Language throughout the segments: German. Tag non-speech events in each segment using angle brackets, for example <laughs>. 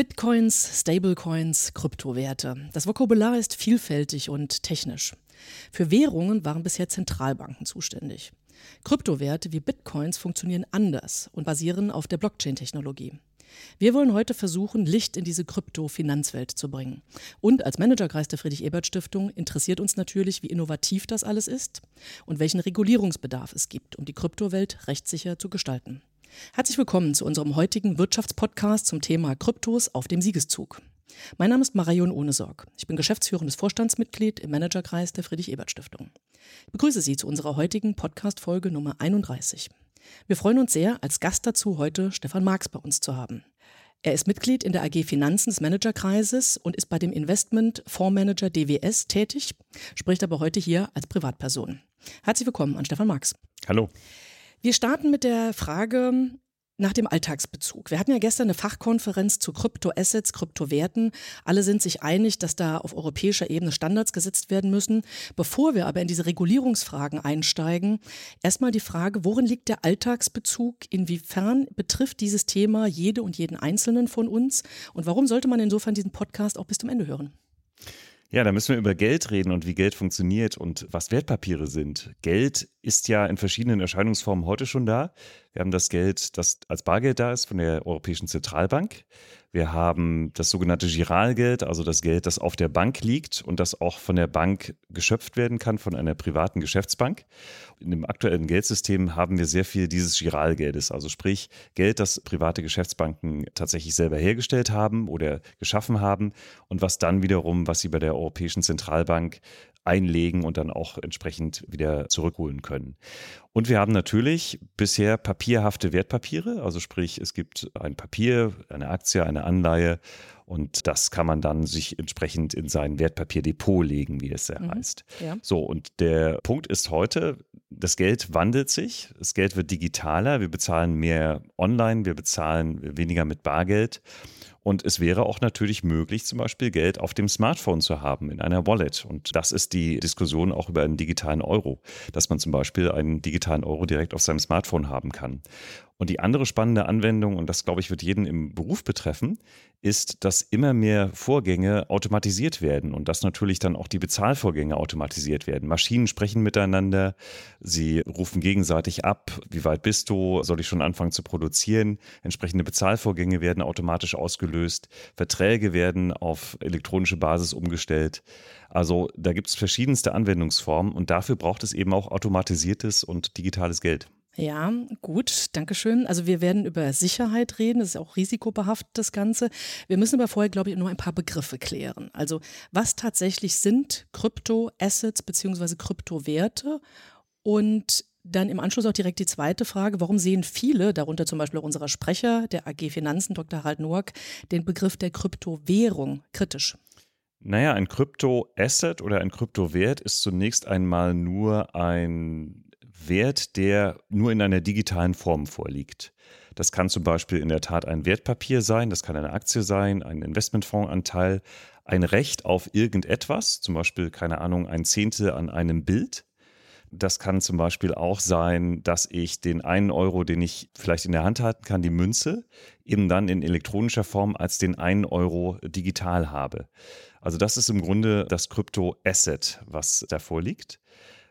Bitcoins, Stablecoins, Kryptowerte. Das Vokabular ist vielfältig und technisch. Für Währungen waren bisher Zentralbanken zuständig. Kryptowerte wie Bitcoins funktionieren anders und basieren auf der Blockchain-Technologie. Wir wollen heute versuchen, Licht in diese Krypto-Finanzwelt zu bringen. Und als Managerkreis der Friedrich-Ebert-Stiftung interessiert uns natürlich, wie innovativ das alles ist und welchen Regulierungsbedarf es gibt, um die Kryptowelt rechtssicher zu gestalten. Herzlich willkommen zu unserem heutigen Wirtschaftspodcast zum Thema Kryptos auf dem Siegeszug. Mein Name ist Marion Ohnesorg. Ich bin geschäftsführendes Vorstandsmitglied im Managerkreis der Friedrich-Ebert-Stiftung. Ich begrüße Sie zu unserer heutigen Podcast-Folge Nummer 31. Wir freuen uns sehr, als Gast dazu heute Stefan Marx bei uns zu haben. Er ist Mitglied in der AG Finanzen des Managerkreises und ist bei dem Investment Fondsmanager DWS tätig, spricht aber heute hier als Privatperson. Herzlich willkommen an Stefan Marx. Hallo. Wir starten mit der Frage nach dem Alltagsbezug. Wir hatten ja gestern eine Fachkonferenz zu Kryptoassets, Kryptowerten. Alle sind sich einig, dass da auf europäischer Ebene Standards gesetzt werden müssen. Bevor wir aber in diese Regulierungsfragen einsteigen, erstmal die Frage, worin liegt der Alltagsbezug? Inwiefern betrifft dieses Thema jede und jeden Einzelnen von uns? Und warum sollte man insofern diesen Podcast auch bis zum Ende hören? Ja, da müssen wir über Geld reden und wie Geld funktioniert und was Wertpapiere sind. Geld ist ja in verschiedenen Erscheinungsformen heute schon da. Wir haben das Geld, das als Bargeld da ist von der Europäischen Zentralbank. Wir haben das sogenannte Giralgeld, also das Geld, das auf der Bank liegt und das auch von der Bank geschöpft werden kann, von einer privaten Geschäftsbank. In dem aktuellen Geldsystem haben wir sehr viel dieses Giralgeldes, also sprich Geld, das private Geschäftsbanken tatsächlich selber hergestellt haben oder geschaffen haben und was dann wiederum, was sie bei der Europäischen Zentralbank einlegen und dann auch entsprechend wieder zurückholen können. Und wir haben natürlich bisher papierhafte Wertpapiere, also sprich, es gibt ein Papier, eine Aktie, eine Anleihe und das kann man dann sich entsprechend in sein Wertpapierdepot legen, wie es ja mhm, heißt. Ja. So, und der Punkt ist heute, das Geld wandelt sich, das Geld wird digitaler, wir bezahlen mehr online, wir bezahlen weniger mit Bargeld. Und es wäre auch natürlich möglich, zum Beispiel Geld auf dem Smartphone zu haben, in einer Wallet. Und das ist die Diskussion auch über einen digitalen Euro, dass man zum Beispiel einen digitalen Euro direkt auf seinem Smartphone haben kann. Und die andere spannende Anwendung, und das glaube ich wird jeden im Beruf betreffen, ist, dass immer mehr Vorgänge automatisiert werden und dass natürlich dann auch die Bezahlvorgänge automatisiert werden. Maschinen sprechen miteinander, sie rufen gegenseitig ab, wie weit bist du, soll ich schon anfangen zu produzieren. Entsprechende Bezahlvorgänge werden automatisch ausgelöst, Verträge werden auf elektronische Basis umgestellt. Also da gibt es verschiedenste Anwendungsformen und dafür braucht es eben auch automatisiertes und digitales Geld. Ja, gut, danke schön. Also wir werden über Sicherheit reden, das ist auch risikobehaftet das Ganze. Wir müssen aber vorher, glaube ich, nur ein paar Begriffe klären. Also was tatsächlich sind Kryptoassets bzw. Kryptowerte und dann im Anschluss auch direkt die zweite Frage, warum sehen viele, darunter zum Beispiel auch unserer Sprecher der AG Finanzen, Dr. Harald Noack, den Begriff der Kryptowährung kritisch? Naja, ein Kryptoasset oder ein Kryptowert ist zunächst einmal nur ein Wert, der nur in einer digitalen Form vorliegt. Das kann zum Beispiel in der Tat ein Wertpapier sein, das kann eine Aktie sein, ein Investmentfondsanteil, ein Recht auf irgendetwas, zum Beispiel, keine Ahnung, ein Zehntel an einem Bild. Das kann zum Beispiel auch sein, dass ich den einen Euro, den ich vielleicht in der Hand halten kann, die Münze, eben dann in elektronischer Form als den einen Euro digital habe. Also das ist im Grunde das Krypto-Asset, was davor liegt.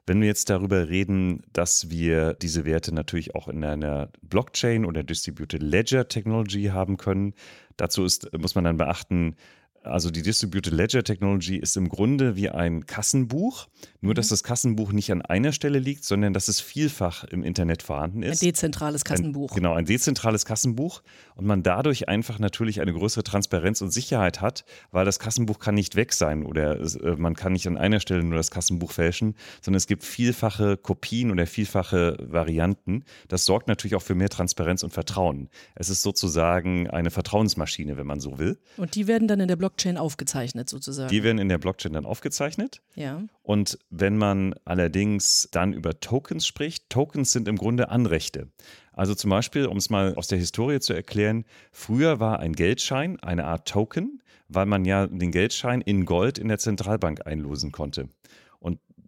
Wenn wir jetzt darüber reden, dass wir diese Werte natürlich auch in einer Blockchain oder Distributed Ledger Technology haben können, dazu ist, muss man dann beachten, also die Distributed Ledger Technology ist im Grunde wie ein Kassenbuch, nur dass mhm. das Kassenbuch nicht an einer Stelle liegt, sondern dass es vielfach im Internet vorhanden ist. Ein dezentrales Kassenbuch. Ein, genau, ein dezentrales Kassenbuch und man dadurch einfach natürlich eine größere Transparenz und Sicherheit hat, weil das Kassenbuch kann nicht weg sein oder äh, man kann nicht an einer Stelle nur das Kassenbuch fälschen, sondern es gibt vielfache Kopien oder vielfache Varianten. Das sorgt natürlich auch für mehr Transparenz und Vertrauen. Es ist sozusagen eine Vertrauensmaschine, wenn man so will. Und die werden dann in der Blockchain Blockchain aufgezeichnet sozusagen. Die werden in der Blockchain dann aufgezeichnet. Ja. Und wenn man allerdings dann über Tokens spricht, Tokens sind im Grunde Anrechte. Also zum Beispiel, um es mal aus der Historie zu erklären, früher war ein Geldschein eine Art Token, weil man ja den Geldschein in Gold in der Zentralbank einlosen konnte.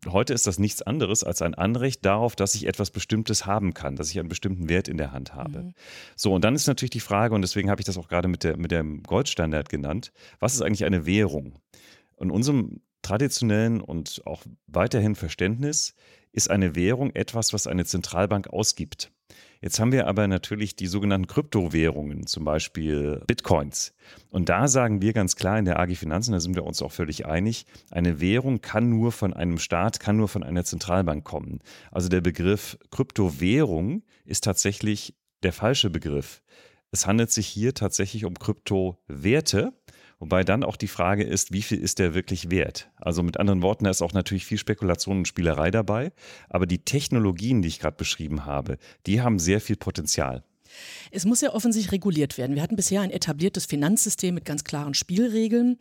Heute ist das nichts anderes als ein Anrecht darauf, dass ich etwas Bestimmtes haben kann, dass ich einen bestimmten Wert in der Hand habe. Mhm. So, und dann ist natürlich die Frage, und deswegen habe ich das auch gerade mit, der, mit dem Goldstandard genannt, was ist eigentlich eine Währung? In unserem traditionellen und auch weiterhin Verständnis ist eine Währung etwas, was eine Zentralbank ausgibt. Jetzt haben wir aber natürlich die sogenannten Kryptowährungen, zum Beispiel Bitcoins. Und da sagen wir ganz klar in der AG Finanzen, da sind wir uns auch völlig einig, eine Währung kann nur von einem Staat, kann nur von einer Zentralbank kommen. Also der Begriff Kryptowährung ist tatsächlich der falsche Begriff. Es handelt sich hier tatsächlich um Kryptowerte. Wobei dann auch die Frage ist, wie viel ist der wirklich wert? Also mit anderen Worten, da ist auch natürlich viel Spekulation und Spielerei dabei. Aber die Technologien, die ich gerade beschrieben habe, die haben sehr viel Potenzial. Es muss ja offensichtlich reguliert werden. Wir hatten bisher ein etabliertes Finanzsystem mit ganz klaren Spielregeln.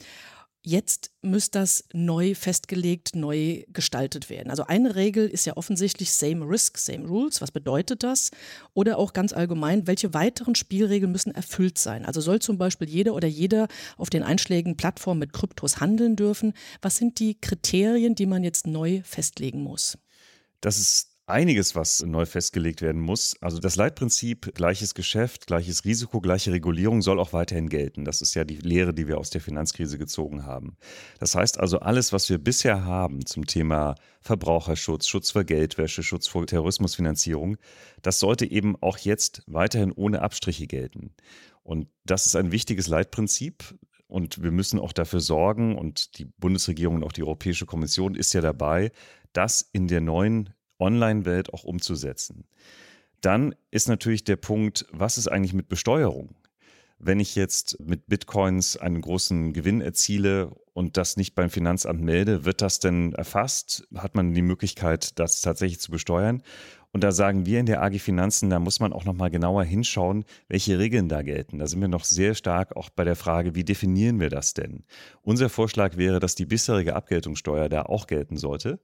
Jetzt muss das neu festgelegt, neu gestaltet werden. Also eine Regel ist ja offensichtlich Same Risk, Same Rules. Was bedeutet das? Oder auch ganz allgemein, welche weiteren Spielregeln müssen erfüllt sein? Also soll zum Beispiel jeder oder jeder auf den einschlägigen Plattformen mit Kryptos handeln dürfen? Was sind die Kriterien, die man jetzt neu festlegen muss? Das ist einiges, was neu festgelegt werden muss. Also das Leitprinzip gleiches Geschäft, gleiches Risiko, gleiche Regulierung soll auch weiterhin gelten. Das ist ja die Lehre, die wir aus der Finanzkrise gezogen haben. Das heißt also, alles, was wir bisher haben zum Thema Verbraucherschutz, Schutz vor Geldwäsche, Schutz vor Terrorismusfinanzierung, das sollte eben auch jetzt weiterhin ohne Abstriche gelten. Und das ist ein wichtiges Leitprinzip. Und wir müssen auch dafür sorgen, und die Bundesregierung und auch die Europäische Kommission ist ja dabei, dass in der neuen Online-Welt auch umzusetzen. Dann ist natürlich der Punkt, was ist eigentlich mit Besteuerung? Wenn ich jetzt mit Bitcoins einen großen Gewinn erziele und das nicht beim Finanzamt melde, wird das denn erfasst? Hat man die Möglichkeit, das tatsächlich zu besteuern? Und da sagen wir in der AG Finanzen, da muss man auch noch mal genauer hinschauen, welche Regeln da gelten. Da sind wir noch sehr stark auch bei der Frage, wie definieren wir das denn? Unser Vorschlag wäre, dass die bisherige Abgeltungssteuer da auch gelten sollte.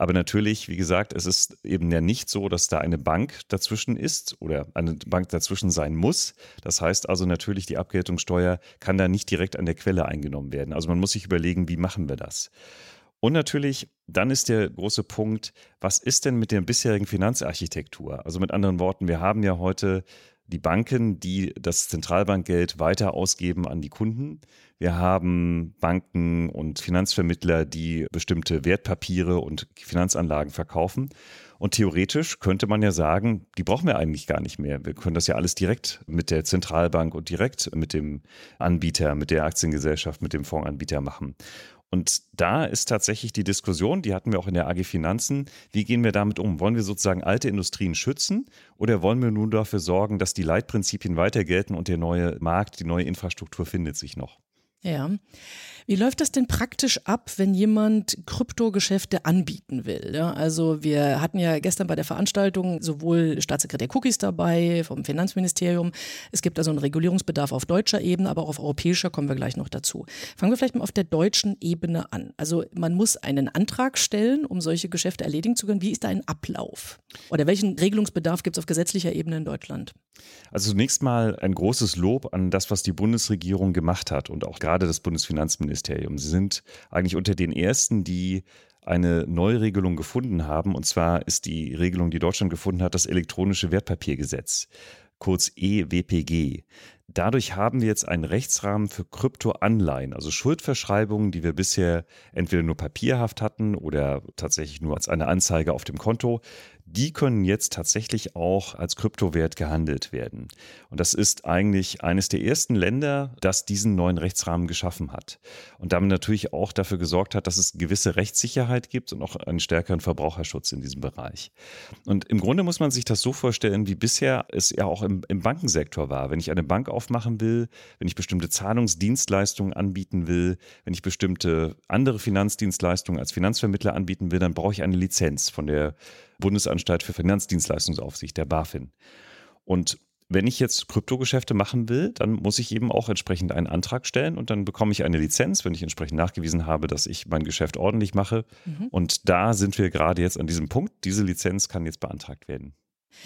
Aber natürlich, wie gesagt, es ist eben ja nicht so, dass da eine Bank dazwischen ist oder eine Bank dazwischen sein muss. Das heißt also natürlich, die Abgeltungssteuer kann da nicht direkt an der Quelle eingenommen werden. Also man muss sich überlegen, wie machen wir das? Und natürlich, dann ist der große Punkt, was ist denn mit der bisherigen Finanzarchitektur? Also mit anderen Worten, wir haben ja heute die Banken, die das Zentralbankgeld weiter ausgeben an die Kunden. Wir haben Banken und Finanzvermittler, die bestimmte Wertpapiere und Finanzanlagen verkaufen. Und theoretisch könnte man ja sagen, die brauchen wir eigentlich gar nicht mehr. Wir können das ja alles direkt mit der Zentralbank und direkt mit dem Anbieter, mit der Aktiengesellschaft, mit dem Fondsanbieter machen. Und da ist tatsächlich die Diskussion, die hatten wir auch in der AG Finanzen, wie gehen wir damit um? Wollen wir sozusagen alte Industrien schützen oder wollen wir nun dafür sorgen, dass die Leitprinzipien weiter gelten und der neue Markt, die neue Infrastruktur findet sich noch? Ja. Wie läuft das denn praktisch ab, wenn jemand Kryptogeschäfte anbieten will? Ja, also wir hatten ja gestern bei der Veranstaltung sowohl Staatssekretär Cookies dabei vom Finanzministerium. Es gibt also einen Regulierungsbedarf auf deutscher Ebene, aber auch auf europäischer kommen wir gleich noch dazu. Fangen wir vielleicht mal auf der deutschen Ebene an. Also man muss einen Antrag stellen, um solche Geschäfte erledigen zu können. Wie ist da ein Ablauf? Oder welchen Regelungsbedarf gibt es auf gesetzlicher Ebene in Deutschland? Also zunächst mal ein großes Lob an das, was die Bundesregierung gemacht hat und auch gerade das Bundesfinanzministerium. Sie sind eigentlich unter den ersten, die eine Neuregelung gefunden haben. Und zwar ist die Regelung, die Deutschland gefunden hat, das elektronische Wertpapiergesetz, kurz EWPG. Dadurch haben wir jetzt einen Rechtsrahmen für Kryptoanleihen, also Schuldverschreibungen, die wir bisher entweder nur papierhaft hatten oder tatsächlich nur als eine Anzeige auf dem Konto die können jetzt tatsächlich auch als Kryptowert gehandelt werden. Und das ist eigentlich eines der ersten Länder, das diesen neuen Rechtsrahmen geschaffen hat. Und damit natürlich auch dafür gesorgt hat, dass es gewisse Rechtssicherheit gibt und auch einen stärkeren Verbraucherschutz in diesem Bereich. Und im Grunde muss man sich das so vorstellen, wie bisher es ja auch im, im Bankensektor war. Wenn ich eine Bank aufmachen will, wenn ich bestimmte Zahlungsdienstleistungen anbieten will, wenn ich bestimmte andere Finanzdienstleistungen als Finanzvermittler anbieten will, dann brauche ich eine Lizenz von der Bundesanstalt für Finanzdienstleistungsaufsicht, der BaFin. Und wenn ich jetzt Kryptogeschäfte machen will, dann muss ich eben auch entsprechend einen Antrag stellen und dann bekomme ich eine Lizenz, wenn ich entsprechend nachgewiesen habe, dass ich mein Geschäft ordentlich mache. Mhm. Und da sind wir gerade jetzt an diesem Punkt. Diese Lizenz kann jetzt beantragt werden.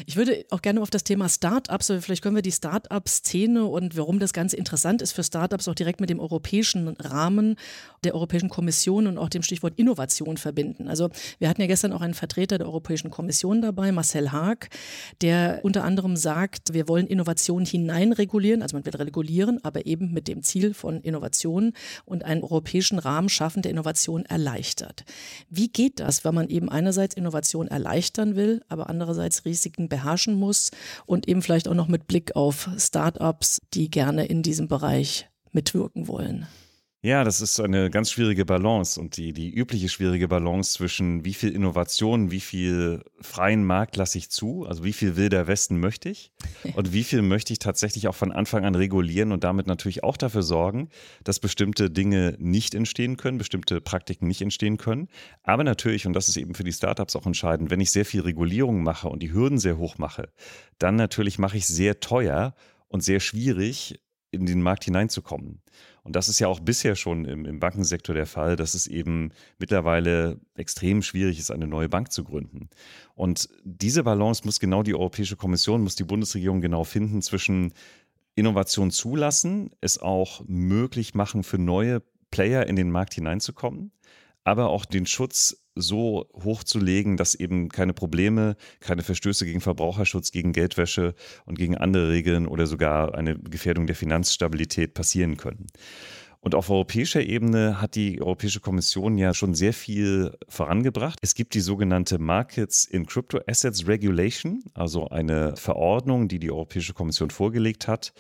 Ich würde auch gerne auf das Thema Startups, vielleicht können wir die Startup-Szene und warum das Ganze interessant ist für Startups auch direkt mit dem europäischen Rahmen der Europäischen Kommission und auch dem Stichwort Innovation verbinden. Also wir hatten ja gestern auch einen Vertreter der Europäischen Kommission dabei, Marcel Haag, der unter anderem sagt, wir wollen Innovation hineinregulieren, also man will regulieren, aber eben mit dem Ziel von Innovation und einen europäischen Rahmen schaffen, der Innovation erleichtert. Wie geht das, wenn man eben einerseits Innovation erleichtern will, aber andererseits Risiken beherrschen muss und eben vielleicht auch noch mit Blick auf Start-ups, die gerne in diesem Bereich mitwirken wollen? Ja, das ist eine ganz schwierige Balance und die, die übliche schwierige Balance zwischen wie viel Innovation, wie viel freien Markt lasse ich zu, also wie viel wilder Westen möchte ich <laughs> und wie viel möchte ich tatsächlich auch von Anfang an regulieren und damit natürlich auch dafür sorgen, dass bestimmte Dinge nicht entstehen können, bestimmte Praktiken nicht entstehen können. Aber natürlich, und das ist eben für die Startups auch entscheidend, wenn ich sehr viel Regulierung mache und die Hürden sehr hoch mache, dann natürlich mache ich sehr teuer und sehr schwierig, in den Markt hineinzukommen. Und das ist ja auch bisher schon im, im, Bankensektor der Fall, dass es eben mittlerweile extrem schwierig ist, eine neue Bank zu gründen. Und diese Balance muss genau die Europäische Kommission, muss die Bundesregierung genau finden zwischen Innovation zulassen, es auch möglich machen für neue Player in den Markt hineinzukommen, aber auch den Schutz so hochzulegen, dass eben keine Probleme, keine Verstöße gegen Verbraucherschutz, gegen Geldwäsche und gegen andere Regeln oder sogar eine Gefährdung der Finanzstabilität passieren können. Und auf europäischer Ebene hat die Europäische Kommission ja schon sehr viel vorangebracht. Es gibt die sogenannte Markets in Crypto Assets Regulation, also eine Verordnung, die die Europäische Kommission vorgelegt hat,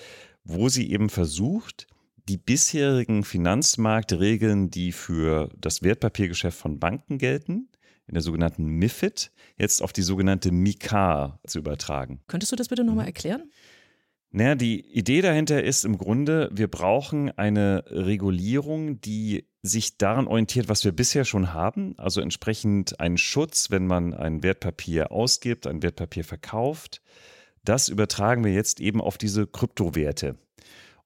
wo sie eben versucht, die bisherigen Finanzmarktregeln, die für das Wertpapiergeschäft von Banken gelten, in der sogenannten MIFID, jetzt auf die sogenannte MiCA zu übertragen. Könntest du das bitte nochmal mhm. erklären? Naja, die Idee dahinter ist im Grunde, wir brauchen eine Regulierung, die sich daran orientiert, was wir bisher schon haben, also entsprechend einen Schutz, wenn man ein Wertpapier ausgibt, ein Wertpapier verkauft. Das übertragen wir jetzt eben auf diese Kryptowerte.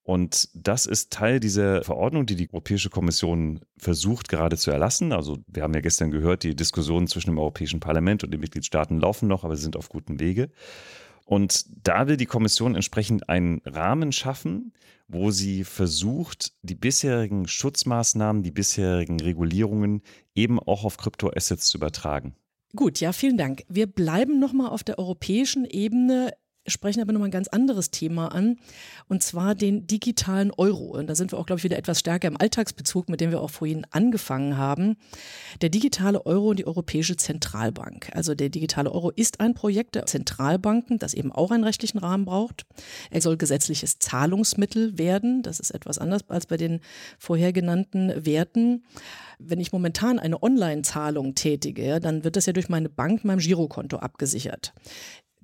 Und das ist Teil dieser Verordnung, die die Europäische Kommission versucht gerade zu erlassen. Also wir haben ja gestern gehört, die Diskussionen zwischen dem Europäischen Parlament und den Mitgliedstaaten laufen noch, aber sie sind auf gutem Wege. Und da will die Kommission entsprechend einen Rahmen schaffen, wo sie versucht, die bisherigen Schutzmaßnahmen, die bisherigen Regulierungen eben auch auf Kryptoassets zu übertragen. Gut, ja, vielen Dank. Wir bleiben nochmal auf der europäischen Ebene sprechen aber nochmal ein ganz anderes Thema an, und zwar den digitalen Euro. Und da sind wir auch, glaube ich, wieder etwas stärker im Alltagsbezug, mit dem wir auch vorhin angefangen haben. Der digitale Euro und die Europäische Zentralbank. Also der digitale Euro ist ein Projekt der Zentralbanken, das eben auch einen rechtlichen Rahmen braucht. Er soll gesetzliches Zahlungsmittel werden. Das ist etwas anders als bei den vorher genannten Werten. Wenn ich momentan eine Online-Zahlung tätige, dann wird das ja durch meine Bank, meinem Girokonto abgesichert.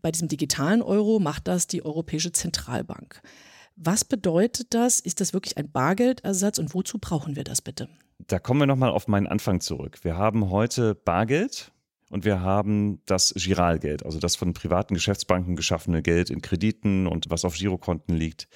Bei diesem digitalen Euro macht das die Europäische Zentralbank. Was bedeutet das? Ist das wirklich ein Bargeldersatz und wozu brauchen wir das bitte? Da kommen wir nochmal auf meinen Anfang zurück. Wir haben heute Bargeld und wir haben das Giralgeld, also das von privaten Geschäftsbanken geschaffene Geld in Krediten und was auf Girokonten liegt.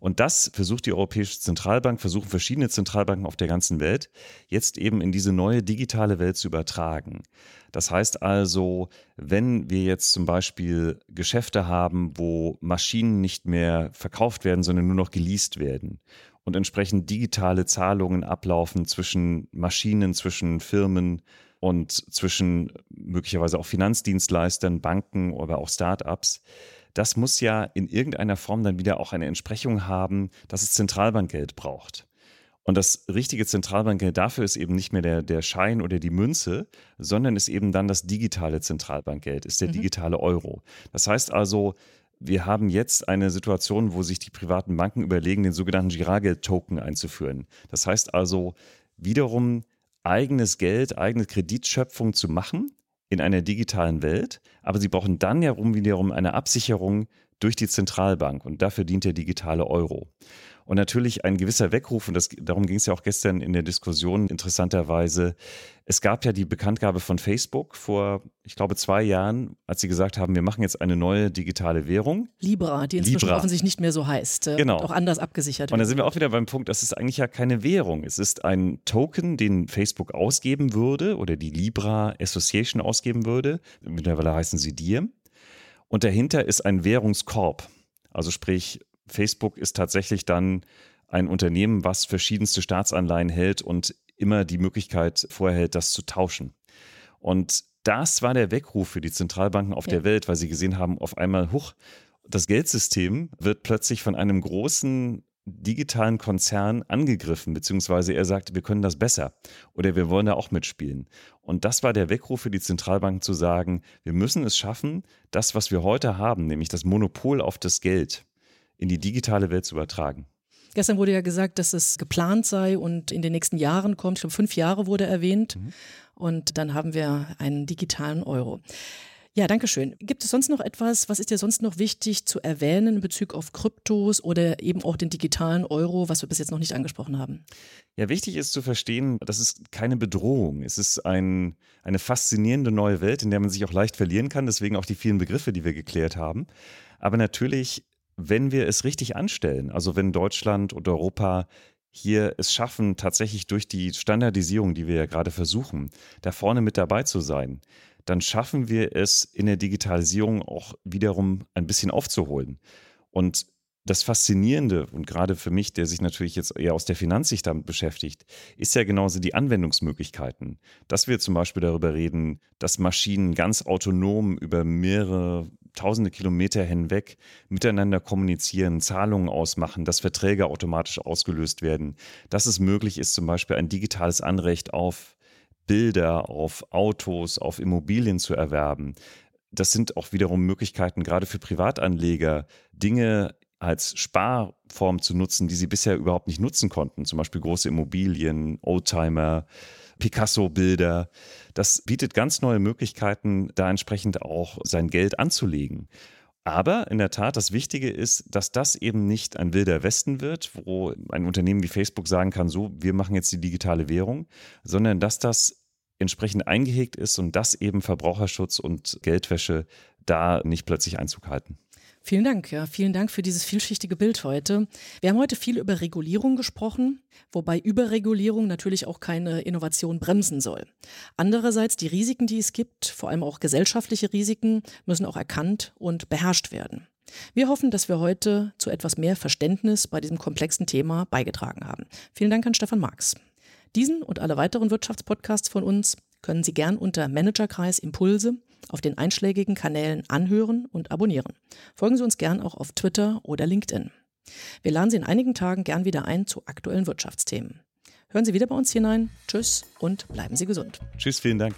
Und das versucht die Europäische Zentralbank, versuchen verschiedene Zentralbanken auf der ganzen Welt jetzt eben in diese neue digitale Welt zu übertragen. Das heißt also, wenn wir jetzt zum Beispiel Geschäfte haben, wo Maschinen nicht mehr verkauft werden, sondern nur noch geleast werden und entsprechend digitale Zahlungen ablaufen zwischen Maschinen, zwischen Firmen, und zwischen möglicherweise auch Finanzdienstleistern, Banken oder auch Startups. Das muss ja in irgendeiner Form dann wieder auch eine Entsprechung haben, dass es Zentralbankgeld braucht. Und das richtige Zentralbankgeld dafür ist eben nicht mehr der, der Schein oder die Münze, sondern ist eben dann das digitale Zentralbankgeld, ist der mhm. digitale Euro. Das heißt also, wir haben jetzt eine Situation, wo sich die privaten Banken überlegen, den sogenannten Giralgeld-Token einzuführen. Das heißt also wiederum eigenes Geld, eigene Kreditschöpfung zu machen in einer digitalen Welt, aber sie brauchen dann ja wiederum eine Absicherung durch die Zentralbank und dafür dient der digitale Euro. Und natürlich ein gewisser Weckruf, und das, darum ging es ja auch gestern in der Diskussion interessanterweise. Es gab ja die Bekanntgabe von Facebook vor, ich glaube, zwei Jahren, als sie gesagt haben, wir machen jetzt eine neue digitale Währung. Libra, die inzwischen Libra. offensichtlich nicht mehr so heißt. Äh, genau. Auch anders abgesichert wird. Und da sind wir auch wieder beim Punkt, das ist eigentlich ja keine Währung. Es ist ein Token, den Facebook ausgeben würde oder die Libra Association ausgeben würde. Mittlerweile heißen sie DIR. Und dahinter ist ein Währungskorb. Also sprich, Facebook ist tatsächlich dann ein Unternehmen, was verschiedenste Staatsanleihen hält und immer die Möglichkeit vorhält, das zu tauschen. Und das war der Weckruf für die Zentralbanken auf ja. der Welt, weil sie gesehen haben, auf einmal, huch, das Geldsystem wird plötzlich von einem großen digitalen Konzern angegriffen, beziehungsweise er sagte, wir können das besser oder wir wollen da auch mitspielen. Und das war der Weckruf für die Zentralbanken zu sagen, wir müssen es schaffen, das, was wir heute haben, nämlich das Monopol auf das Geld, in die digitale Welt zu übertragen. Gestern wurde ja gesagt, dass es geplant sei und in den nächsten Jahren kommt. Ich glaube, fünf Jahre wurde erwähnt. Mhm. Und dann haben wir einen digitalen Euro. Ja, danke schön. Gibt es sonst noch etwas, was ist dir sonst noch wichtig zu erwähnen in Bezug auf Kryptos oder eben auch den digitalen Euro, was wir bis jetzt noch nicht angesprochen haben? Ja, wichtig ist zu verstehen, das ist keine Bedrohung. Es ist ein, eine faszinierende neue Welt, in der man sich auch leicht verlieren kann, deswegen auch die vielen Begriffe, die wir geklärt haben. Aber natürlich, wenn wir es richtig anstellen, also wenn Deutschland und Europa hier es schaffen, tatsächlich durch die Standardisierung, die wir ja gerade versuchen, da vorne mit dabei zu sein, dann schaffen wir es in der Digitalisierung auch wiederum ein bisschen aufzuholen. Und das Faszinierende und gerade für mich, der sich natürlich jetzt eher aus der Finanzsicht damit beschäftigt, ist ja genauso die Anwendungsmöglichkeiten. Dass wir zum Beispiel darüber reden, dass Maschinen ganz autonom über mehrere tausende Kilometer hinweg miteinander kommunizieren, Zahlungen ausmachen, dass Verträge automatisch ausgelöst werden, dass es möglich ist, zum Beispiel ein digitales Anrecht auf Bilder, auf Autos, auf Immobilien zu erwerben. Das sind auch wiederum Möglichkeiten, gerade für Privatanleger, Dinge als Sparform zu nutzen, die sie bisher überhaupt nicht nutzen konnten. Zum Beispiel große Immobilien, Oldtimer, Picasso-Bilder. Das bietet ganz neue Möglichkeiten, da entsprechend auch sein Geld anzulegen. Aber in der Tat, das Wichtige ist, dass das eben nicht ein wilder Westen wird, wo ein Unternehmen wie Facebook sagen kann, so, wir machen jetzt die digitale Währung, sondern dass das entsprechend eingehegt ist und dass eben Verbraucherschutz und Geldwäsche da nicht plötzlich Einzug halten. Vielen Dank, ja, vielen Dank für dieses vielschichtige Bild heute. Wir haben heute viel über Regulierung gesprochen, wobei Überregulierung natürlich auch keine Innovation bremsen soll. Andererseits die Risiken, die es gibt, vor allem auch gesellschaftliche Risiken, müssen auch erkannt und beherrscht werden. Wir hoffen, dass wir heute zu etwas mehr Verständnis bei diesem komplexen Thema beigetragen haben. Vielen Dank an Stefan Marx. Diesen und alle weiteren Wirtschaftspodcasts von uns können Sie gern unter Managerkreis Impulse auf den einschlägigen Kanälen anhören und abonnieren. Folgen Sie uns gern auch auf Twitter oder LinkedIn. Wir laden Sie in einigen Tagen gern wieder ein zu aktuellen Wirtschaftsthemen. Hören Sie wieder bei uns hinein. Tschüss und bleiben Sie gesund. Tschüss, vielen Dank.